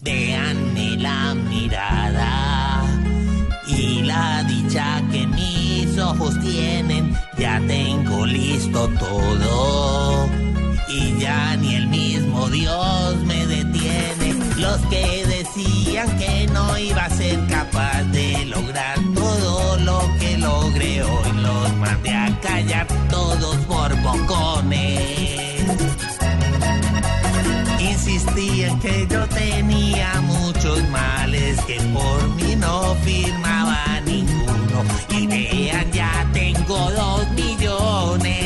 Veanme la mirada y la dicha que mis ojos tienen. Ya tengo listo todo y ya ni el mismo Dios me detiene. Los que decían que no iba a ser capaz de lograr todo lo que logré hoy, los mandé a callar Insistí en que yo tenía muchos males, que por mí no firmaba ninguno. Y vean, ya tengo dos millones.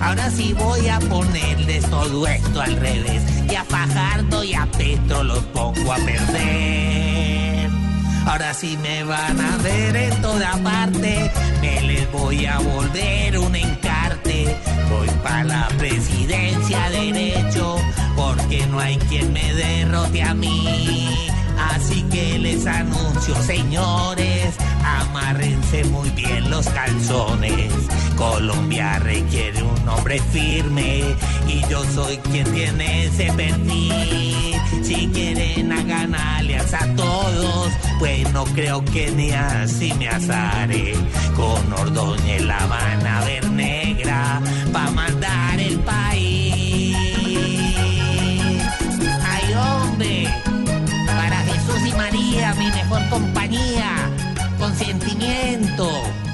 Ahora sí voy a ponerles todo esto al revés. Y a Fajardo y a Petro los pongo a perder. Ahora sí me van a ver en toda parte, me les voy a volver un encarte. Voy para la presidencia derecho, porque no hay quien me derrote a mí. Así que les anuncio, señores, amárrense muy bien los calzones. Colombia requiere un hombre firme y yo soy quien tiene ese perfil. Si quieren hagan alianza a todos, pues no creo que ni así me azare. Con Ordóñez la van para